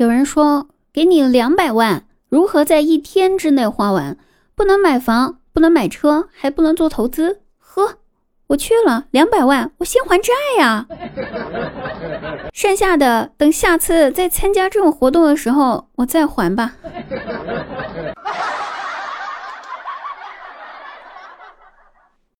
有人说给你两百万如何在一天之内花完？不能买房不能买车还不能做投资。呵我去了两百万我先还债呀！剩下的等下次再参加这种活动的时候我再还吧。